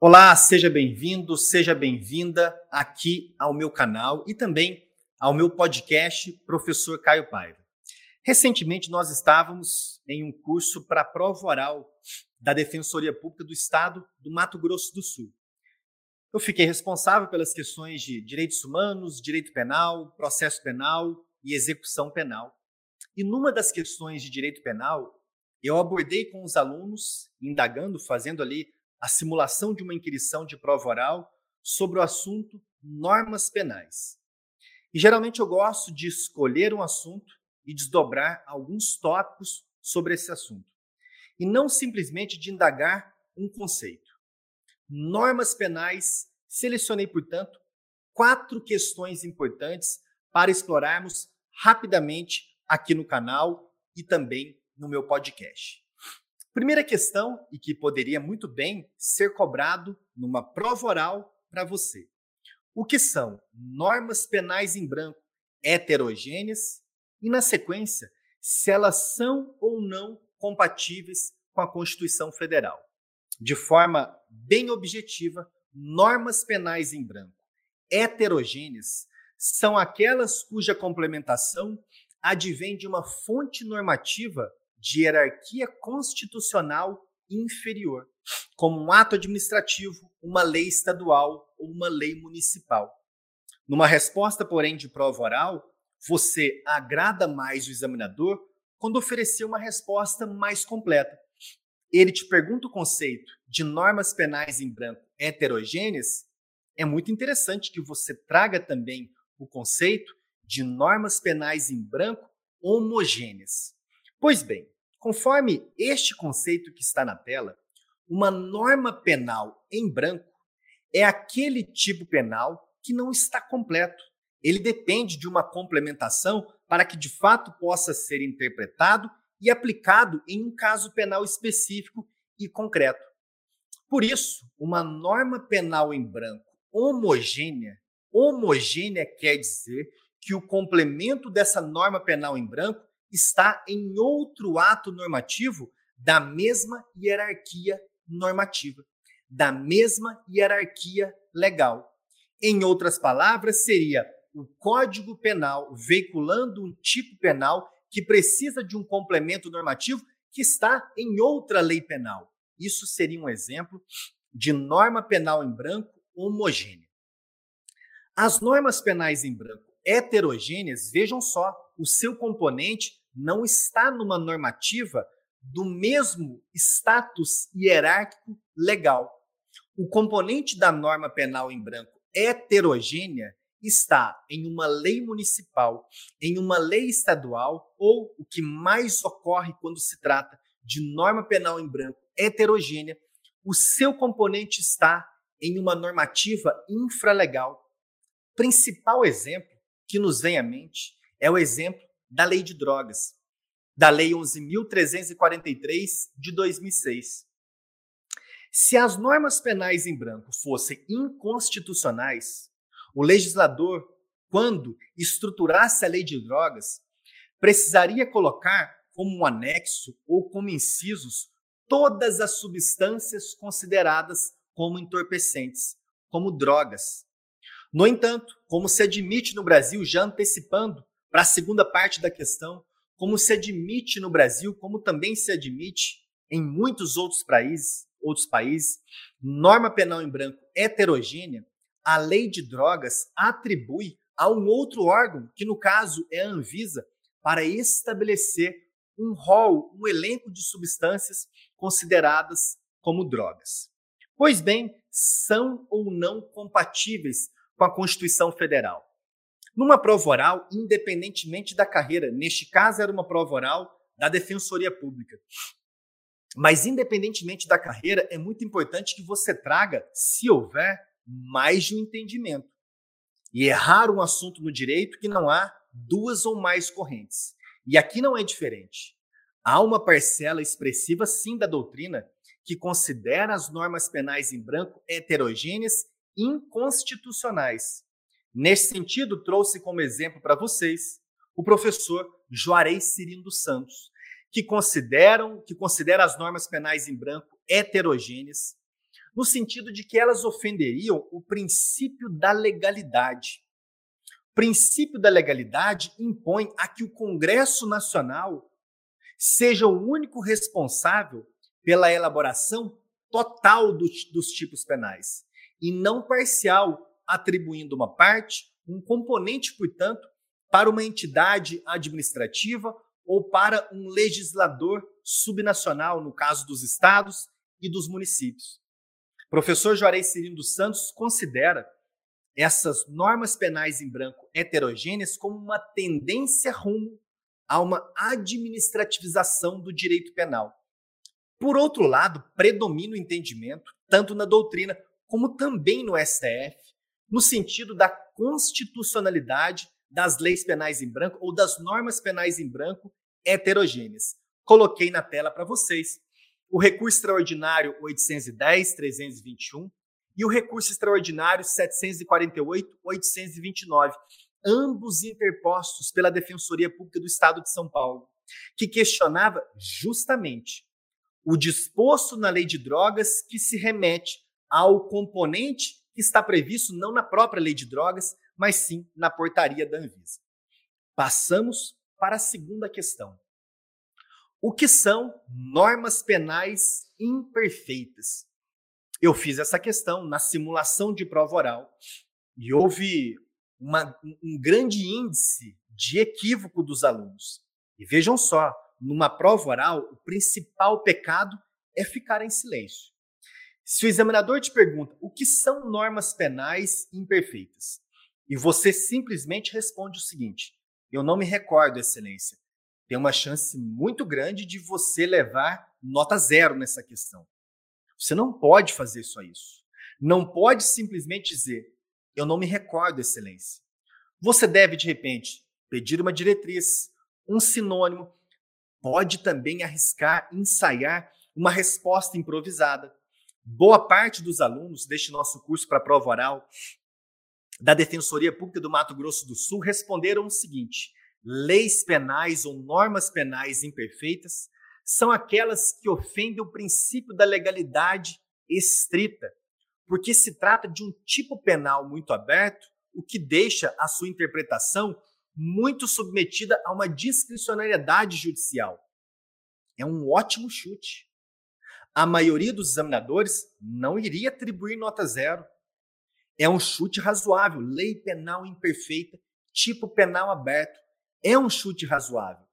Olá, seja bem-vindo, seja bem-vinda aqui ao meu canal e também ao meu podcast Professor Caio Paiva. Recentemente nós estávamos em um curso para a prova oral da Defensoria Pública do Estado do Mato Grosso do Sul. Eu fiquei responsável pelas questões de direitos humanos, direito penal, processo penal e execução penal. E numa das questões de direito penal, eu abordei com os alunos, indagando, fazendo ali a simulação de uma inquirição de prova oral sobre o assunto normas penais. E geralmente eu gosto de escolher um assunto e desdobrar alguns tópicos sobre esse assunto. E não simplesmente de indagar um conceito. Normas penais, selecionei, portanto, quatro questões importantes para explorarmos rapidamente aqui no canal e também no meu podcast. Primeira questão, e que poderia muito bem ser cobrado numa prova oral para você. O que são normas penais em branco heterogêneas e, na sequência, se elas são ou não compatíveis com a Constituição Federal. De forma bem objetiva, normas penais em branco heterogêneas são aquelas cuja complementação advém de uma fonte normativa de hierarquia constitucional inferior, como um ato administrativo, uma lei estadual ou uma lei municipal. Numa resposta, porém, de prova oral, você agrada mais o examinador quando oferecer uma resposta mais completa. Ele te pergunta o conceito de normas penais em branco heterogêneas, é muito interessante que você traga também o conceito de normas penais em branco homogêneas. Pois bem, Conforme este conceito que está na tela, uma norma penal em branco é aquele tipo penal que não está completo. Ele depende de uma complementação para que de fato possa ser interpretado e aplicado em um caso penal específico e concreto. Por isso, uma norma penal em branco homogênea, homogênea quer dizer que o complemento dessa norma penal em branco está em outro ato normativo da mesma hierarquia normativa, da mesma hierarquia legal. Em outras palavras, seria o Código Penal veiculando um tipo penal que precisa de um complemento normativo que está em outra lei penal. Isso seria um exemplo de norma penal em branco homogênea. As normas penais em branco heterogêneas, vejam só, o seu componente não está numa normativa do mesmo status hierárquico legal. O componente da norma penal em branco heterogênea está em uma lei municipal, em uma lei estadual ou o que mais ocorre quando se trata de norma penal em branco heterogênea, o seu componente está em uma normativa infralegal. Principal exemplo que nos vem à mente é o exemplo da Lei de Drogas, da Lei 11.343 de 2006. Se as normas penais em branco fossem inconstitucionais, o legislador, quando estruturasse a lei de drogas, precisaria colocar como um anexo ou como incisos todas as substâncias consideradas como entorpecentes, como drogas. No entanto, como se admite no Brasil, já antecipando para a segunda parte da questão, como se admite no Brasil, como também se admite em muitos outros países, outros países, norma penal em branco heterogênea, a lei de drogas atribui a um outro órgão, que no caso é a Anvisa, para estabelecer um rol, um elenco de substâncias consideradas como drogas. Pois bem, são ou não compatíveis com a Constituição Federal. Numa prova oral, independentemente da carreira, neste caso era uma prova oral da Defensoria Pública. Mas, independentemente da carreira, é muito importante que você traga, se houver, mais de um entendimento. E é raro um assunto no direito que não há duas ou mais correntes. E aqui não é diferente. Há uma parcela expressiva, sim, da doutrina que considera as normas penais em branco heterogêneas inconstitucionais Nesse sentido, trouxe como exemplo para vocês o professor Juarez Cirino Santos, que consideram que considera as normas penais em branco heterogêneas, no sentido de que elas ofenderiam o princípio da legalidade. O princípio da legalidade impõe a que o Congresso Nacional seja o único responsável pela elaboração total do, dos tipos penais e não parcial, atribuindo uma parte, um componente, portanto, para uma entidade administrativa ou para um legislador subnacional, no caso dos estados e dos municípios. Professor Juarez Cirino dos Santos considera essas normas penais em branco heterogêneas como uma tendência rumo a uma administrativização do direito penal. Por outro lado, predomina o entendimento, tanto na doutrina como também no STF, no sentido da constitucionalidade das leis penais em branco ou das normas penais em branco heterogêneas. Coloquei na tela para vocês o recurso extraordinário 810-321 e o recurso extraordinário 748-829, ambos interpostos pela Defensoria Pública do Estado de São Paulo, que questionava justamente o disposto na lei de drogas que se remete ao componente que está previsto não na própria lei de drogas, mas sim na portaria da Anvisa. Passamos para a segunda questão. O que são normas penais imperfeitas? Eu fiz essa questão na simulação de prova oral e houve uma, um grande índice de equívoco dos alunos. E vejam só, numa prova oral, o principal pecado é ficar em silêncio. Se o examinador te pergunta o que são normas penais imperfeitas, e você simplesmente responde o seguinte: eu não me recordo, Excelência, tem uma chance muito grande de você levar nota zero nessa questão. Você não pode fazer só isso. Não pode simplesmente dizer, eu não me recordo, Excelência. Você deve, de repente, pedir uma diretriz, um sinônimo, pode também arriscar, ensaiar uma resposta improvisada. Boa parte dos alunos deste nosso curso para prova oral da Defensoria Pública do Mato Grosso do Sul responderam o seguinte: leis penais ou normas penais imperfeitas são aquelas que ofendem o princípio da legalidade estrita, porque se trata de um tipo penal muito aberto, o que deixa a sua interpretação muito submetida a uma discricionariedade judicial. É um ótimo chute. A maioria dos examinadores não iria atribuir nota zero. É um chute razoável. Lei penal imperfeita, tipo penal aberto. É um chute razoável.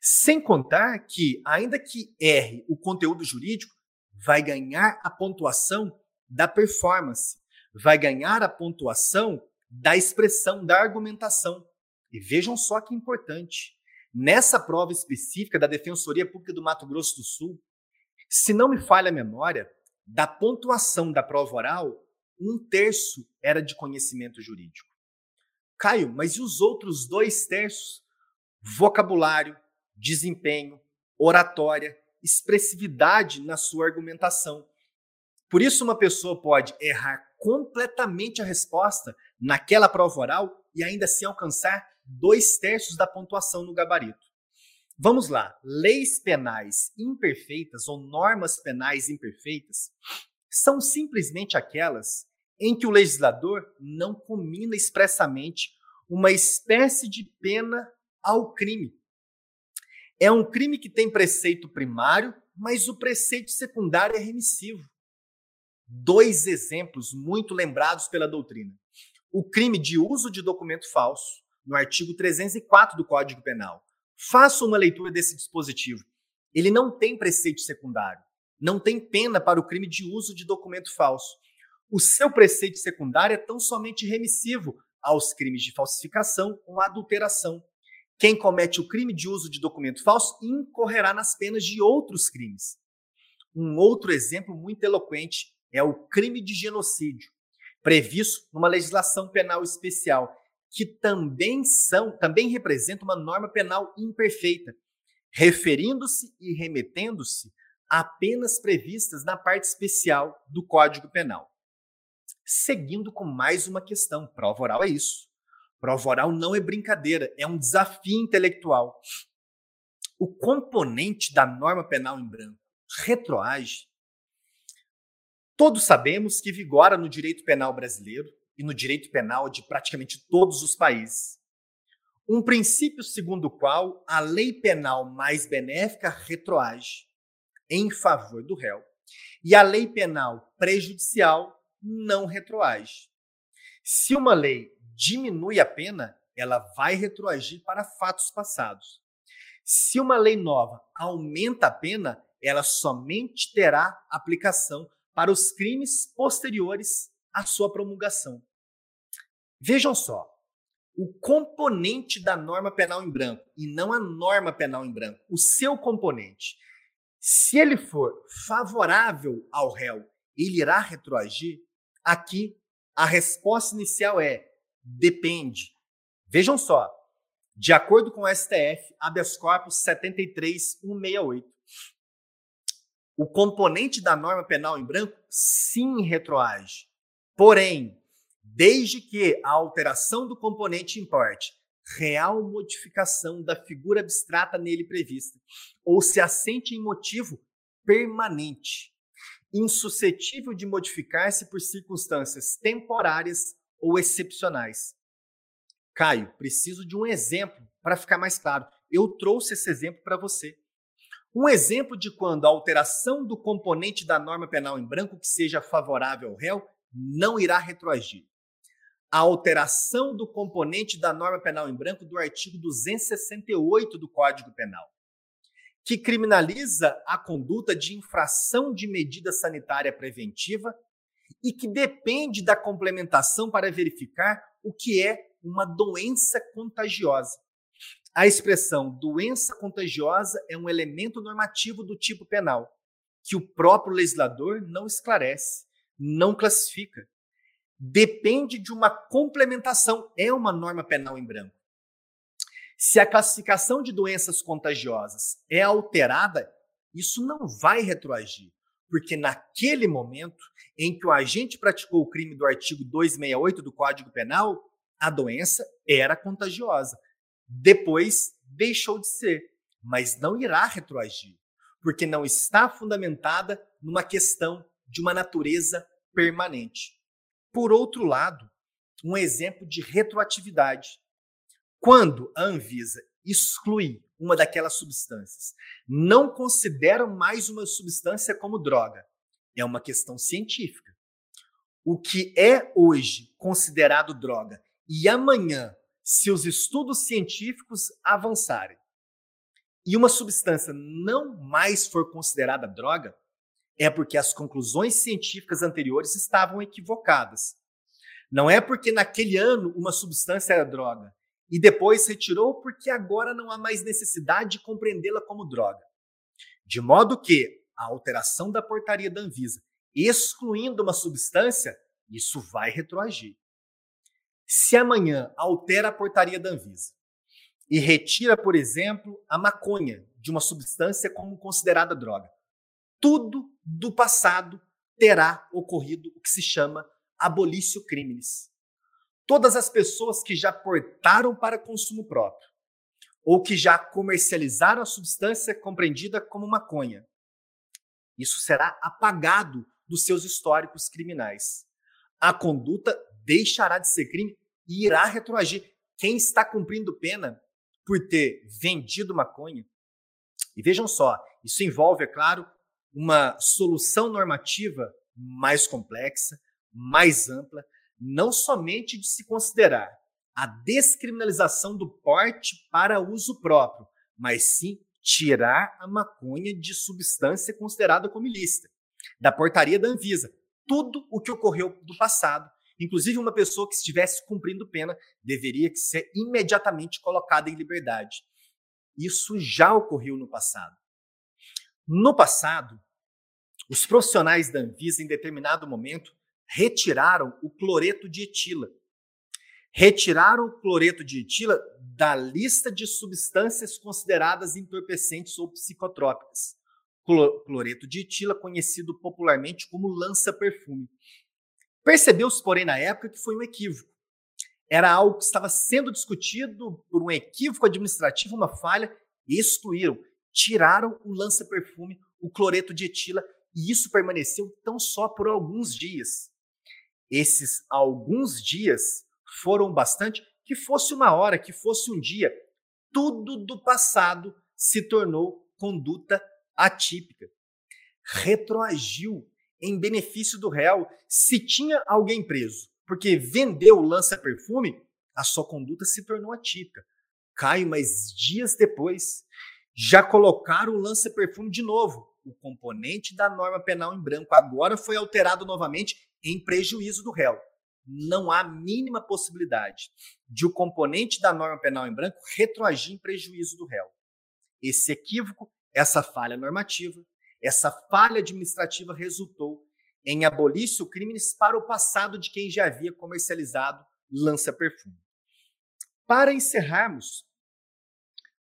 Sem contar que, ainda que erre o conteúdo jurídico, vai ganhar a pontuação da performance, vai ganhar a pontuação da expressão, da argumentação. E vejam só que importante. Nessa prova específica da Defensoria Pública do Mato Grosso do Sul, se não me falha a memória, da pontuação da prova oral, um terço era de conhecimento jurídico. Caio, mas e os outros dois terços? Vocabulário, desempenho, oratória, expressividade na sua argumentação. Por isso, uma pessoa pode errar completamente a resposta naquela prova oral e ainda assim alcançar dois terços da pontuação no gabarito. Vamos lá. Leis penais imperfeitas ou normas penais imperfeitas são simplesmente aquelas em que o legislador não comina expressamente uma espécie de pena ao crime. É um crime que tem preceito primário, mas o preceito secundário é remissivo. Dois exemplos muito lembrados pela doutrina o crime de uso de documento falso, no artigo 304 do Código Penal. Faça uma leitura desse dispositivo. Ele não tem preceito secundário, não tem pena para o crime de uso de documento falso. O seu preceito secundário é tão somente remissivo aos crimes de falsificação ou adulteração. Quem comete o crime de uso de documento falso incorrerá nas penas de outros crimes. Um outro exemplo muito eloquente é o crime de genocídio previsto numa legislação penal especial, que também são, também representa uma norma penal imperfeita, referindo-se e remetendo-se a penas previstas na parte especial do Código Penal. Seguindo com mais uma questão, prova oral é isso. Prova oral não é brincadeira, é um desafio intelectual. O componente da norma penal em branco retroage Todos sabemos que vigora no direito penal brasileiro e no direito penal de praticamente todos os países um princípio segundo o qual a lei penal mais benéfica retroage em favor do réu e a lei penal prejudicial não retroage. Se uma lei diminui a pena, ela vai retroagir para fatos passados. Se uma lei nova aumenta a pena, ela somente terá aplicação para os crimes posteriores à sua promulgação. Vejam só, o componente da norma penal em branco e não a norma penal em branco, o seu componente. Se ele for favorável ao réu, ele irá retroagir? Aqui, a resposta inicial é depende. Vejam só, de acordo com o STF, habeas corpus 73168, o componente da norma penal em branco sim retroage. Porém, desde que a alteração do componente importe real modificação da figura abstrata nele prevista, ou se assente em motivo permanente, insuscetível de modificar-se por circunstâncias temporárias ou excepcionais. Caio, preciso de um exemplo para ficar mais claro. Eu trouxe esse exemplo para você. Um exemplo de quando a alteração do componente da norma penal em branco que seja favorável ao réu não irá retroagir. A alteração do componente da norma penal em branco do artigo 268 do Código Penal, que criminaliza a conduta de infração de medida sanitária preventiva e que depende da complementação para verificar o que é uma doença contagiosa. A expressão doença contagiosa é um elemento normativo do tipo penal, que o próprio legislador não esclarece, não classifica. Depende de uma complementação, é uma norma penal em branco. Se a classificação de doenças contagiosas é alterada, isso não vai retroagir, porque naquele momento em que o agente praticou o crime do artigo 268 do Código Penal, a doença era contagiosa. Depois deixou de ser, mas não irá retroagir, porque não está fundamentada numa questão de uma natureza permanente. Por outro lado, um exemplo de retroatividade. Quando a Anvisa exclui uma daquelas substâncias, não considera mais uma substância como droga. É uma questão científica. O que é hoje considerado droga e amanhã se os estudos científicos avançarem e uma substância não mais for considerada droga, é porque as conclusões científicas anteriores estavam equivocadas. Não é porque naquele ano uma substância era droga e depois retirou porque agora não há mais necessidade de compreendê-la como droga. De modo que a alteração da portaria da Anvisa, excluindo uma substância, isso vai retroagir. Se amanhã altera a portaria da Anvisa e retira, por exemplo, a maconha de uma substância como considerada droga, tudo do passado terá ocorrido o que se chama abolício crimes. Todas as pessoas que já portaram para consumo próprio ou que já comercializaram a substância compreendida como maconha, isso será apagado dos seus históricos criminais. A conduta deixará de ser crime e irá retroagir. Quem está cumprindo pena por ter vendido maconha? E vejam só, isso envolve, é claro, uma solução normativa mais complexa, mais ampla, não somente de se considerar a descriminalização do porte para uso próprio, mas sim tirar a maconha de substância considerada como ilícita, da portaria da Anvisa. Tudo o que ocorreu do passado Inclusive, uma pessoa que estivesse cumprindo pena deveria ser imediatamente colocada em liberdade. Isso já ocorreu no passado. No passado, os profissionais da Anvisa, em determinado momento, retiraram o cloreto de etila. Retiraram o cloreto de etila da lista de substâncias consideradas entorpecentes ou psicotrópicas. Cloreto de etila, conhecido popularmente como lança-perfume. Percebeu-se, porém, na época que foi um equívoco. Era algo que estava sendo discutido por um equívoco administrativo, uma falha, e excluíram, tiraram o lança-perfume, o cloreto de etila, e isso permaneceu tão só por alguns dias. Esses alguns dias foram bastante que fosse uma hora, que fosse um dia. Tudo do passado se tornou conduta atípica. Retroagiu em benefício do réu se tinha alguém preso, porque vendeu o lança-perfume, a sua conduta se tornou atípica. Caio, mas dias depois, já colocaram o lança-perfume de novo. O componente da norma penal em branco agora foi alterado novamente em prejuízo do réu. Não há mínima possibilidade de o componente da norma penal em branco retroagir em prejuízo do réu. Esse equívoco, essa falha normativa, essa falha administrativa resultou em abolício crimes para o passado de quem já havia comercializado lança-perfume. Para encerrarmos,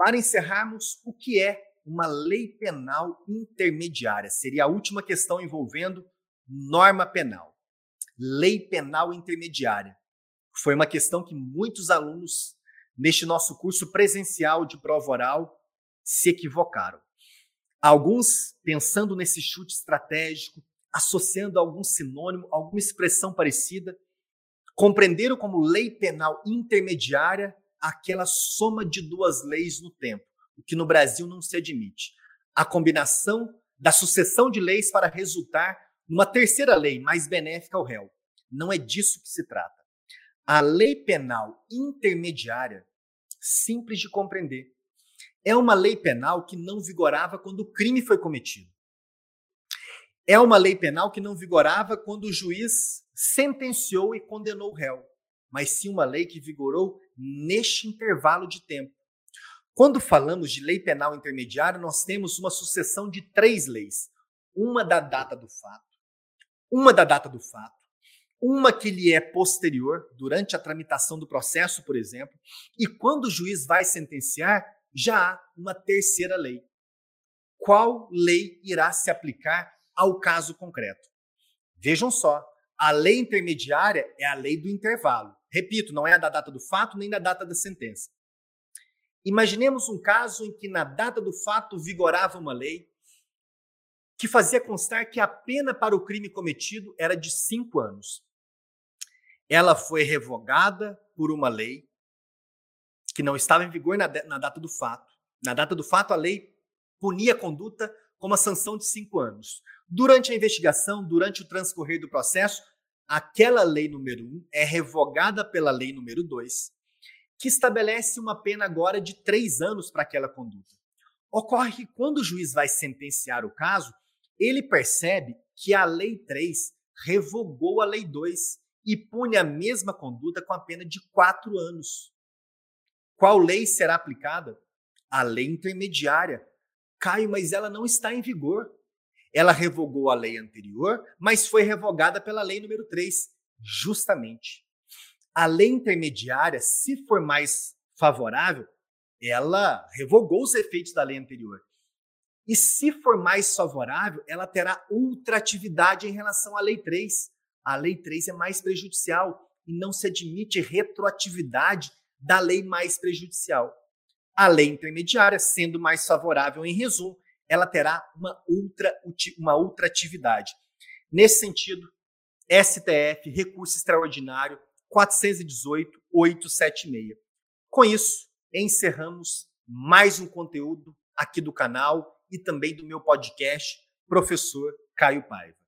para encerrarmos, o que é uma lei penal intermediária? Seria a última questão envolvendo norma penal. Lei penal intermediária. Foi uma questão que muitos alunos neste nosso curso presencial de prova oral se equivocaram. Alguns, pensando nesse chute estratégico, associando algum sinônimo, alguma expressão parecida, compreenderam como lei penal intermediária aquela soma de duas leis no tempo, o que no Brasil não se admite. A combinação da sucessão de leis para resultar numa terceira lei mais benéfica ao réu. Não é disso que se trata. A lei penal intermediária, simples de compreender, é uma lei penal que não vigorava quando o crime foi cometido. É uma lei penal que não vigorava quando o juiz sentenciou e condenou o réu, mas sim uma lei que vigorou neste intervalo de tempo. Quando falamos de lei penal intermediária, nós temos uma sucessão de três leis: uma da data do fato, uma da data do fato, uma que lhe é posterior, durante a tramitação do processo, por exemplo, e quando o juiz vai sentenciar, já há uma terceira lei. Qual lei irá se aplicar ao caso concreto? Vejam só, a lei intermediária é a lei do intervalo. Repito, não é a da data do fato nem da data da sentença. Imaginemos um caso em que na data do fato vigorava uma lei que fazia constar que a pena para o crime cometido era de cinco anos. Ela foi revogada por uma lei que não estava em vigor na, na data do fato. Na data do fato, a lei punia a conduta com uma sanção de cinco anos. Durante a investigação, durante o transcorrer do processo, aquela lei número um é revogada pela lei número dois, que estabelece uma pena agora de três anos para aquela conduta. Ocorre que quando o juiz vai sentenciar o caso, ele percebe que a lei 3 revogou a lei 2 e pune a mesma conduta com a pena de quatro anos. Qual lei será aplicada? A lei intermediária. Caio, mas ela não está em vigor. Ela revogou a lei anterior, mas foi revogada pela lei número 3. Justamente. A lei intermediária, se for mais favorável, ela revogou os efeitos da lei anterior. E se for mais favorável, ela terá ultratividade em relação à lei 3. A lei 3 é mais prejudicial e não se admite retroatividade da lei mais prejudicial. A lei intermediária, sendo mais favorável em resumo, ela terá uma ultra, uma ultra atividade. Nesse sentido, STF, recurso extraordinário 418-876. Com isso, encerramos mais um conteúdo aqui do canal e também do meu podcast, Professor Caio Paiva.